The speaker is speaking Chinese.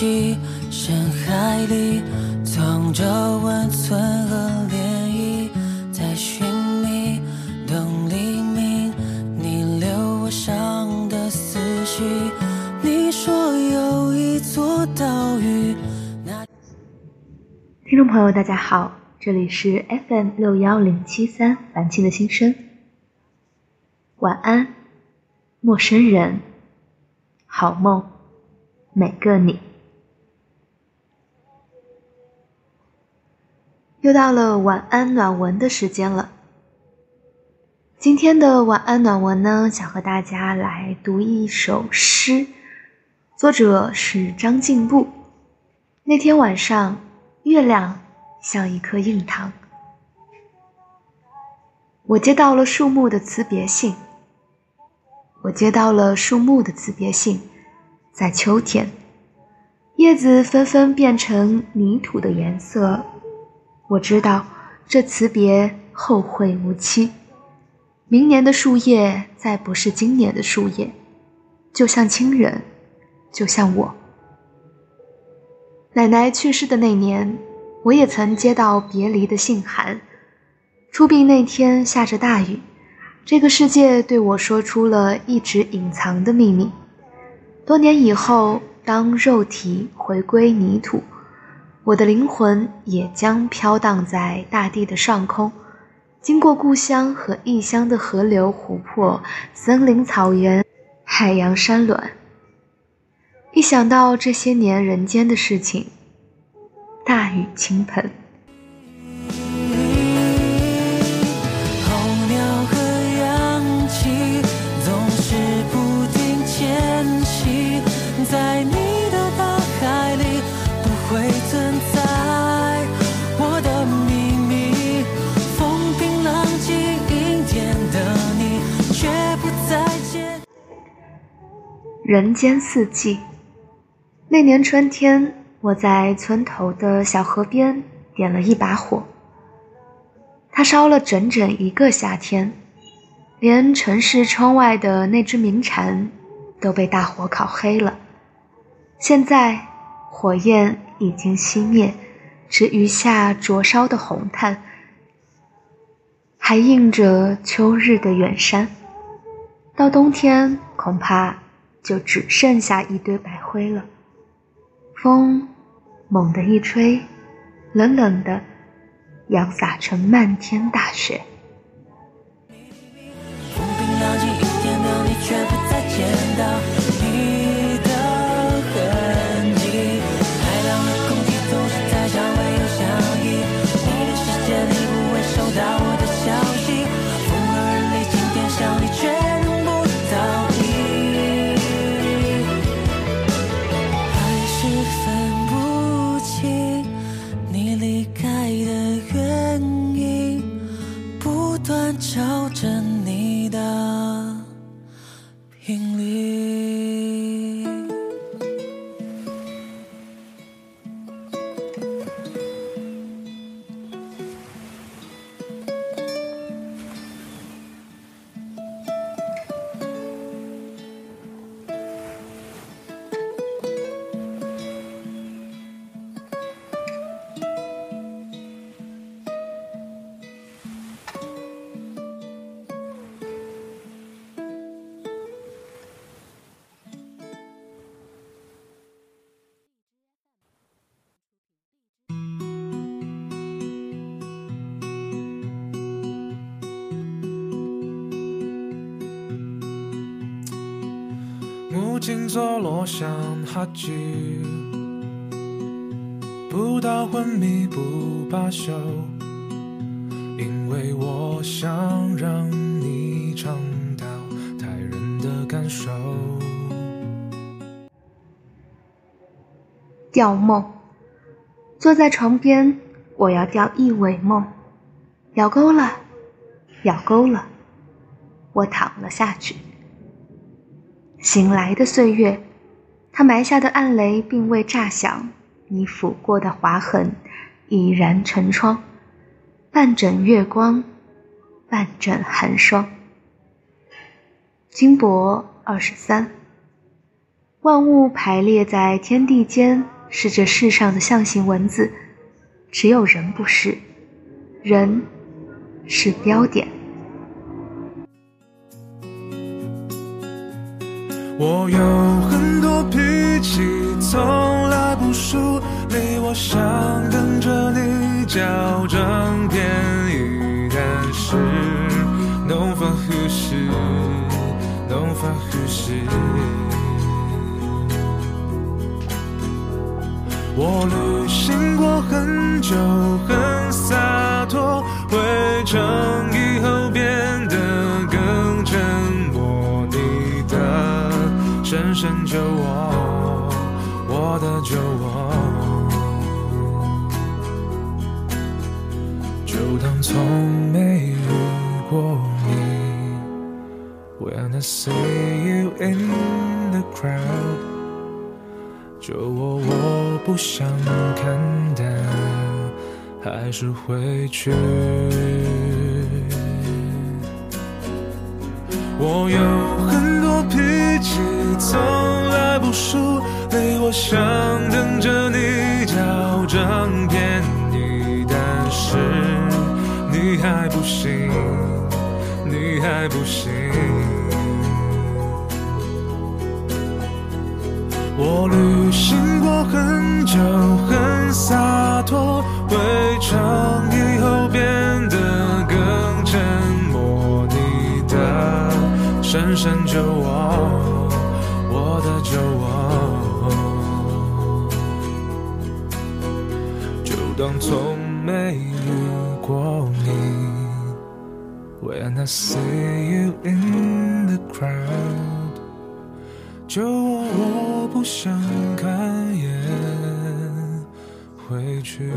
息，深海里藏着温存和涟漪，在寻觅等黎明，你留我伤的思绪。你说有一座岛屿，那听众朋友，大家好，这里是 FM 六幺零七三凡青的心声。晚安，陌生人，好梦。每个你，又到了晚安暖文的时间了。今天的晚安暖文呢，想和大家来读一首诗，作者是张静步。那天晚上，月亮像一颗硬糖，我接到了树木的辞别信，我接到了树木的辞别信。在秋天，叶子纷纷变成泥土的颜色。我知道这辞别后会无期。明年的树叶再不是今年的树叶，就像亲人，就像我。奶奶去世的那年，我也曾接到别离的信函。出殡那天下着大雨，这个世界对我说出了一直隐藏的秘密。多年以后，当肉体回归泥土，我的灵魂也将飘荡在大地的上空，经过故乡和异乡的河流、湖泊、森林、草原、海洋、山峦。一想到这些年人间的事情，大雨倾盆。人间四季。那年春天，我在村头的小河边点了一把火，它烧了整整一个夏天，连城市窗外的那只鸣蝉都被大火烤黑了。现在，火焰已经熄灭，只余下灼烧的红炭，还映着秋日的远山。到冬天，恐怕。就只剩下一堆白灰了。风猛地一吹，冷冷的，扬洒成漫天大雪。静坐落像哈剧，不到昏迷不罢休，因为我想让你尝到太人的感受。钓梦，坐在床边，我要钓一尾梦，咬钩了，咬钩了，我躺了下去。醒来的岁月，他埋下的暗雷并未炸响，你抚过的划痕已然成疮。半枕月光，半枕寒霜。金箔二十三。万物排列在天地间，是这世上的象形文字，只有人不是，人是标点。我有很多脾气，从来不输你，我想跟着你较真便宜，但是 no 法呼吸，no 法呼吸。我旅行过很久，很洒脱，回程以深深酒窝，我的酒窝，就当从没遇过你。When I see you in the crowd. 就我我不想看，但还是会去。我有很多脾气，从来不输你。我想等着你叫张便宜，但是你还不行，你还不行。我旅行过很久，很洒脱，回程以后变得更沉默。你的深深酒窝，我的酒窝，就当从没遇过你。When I see you in the crowd. 就我不想看，也回去。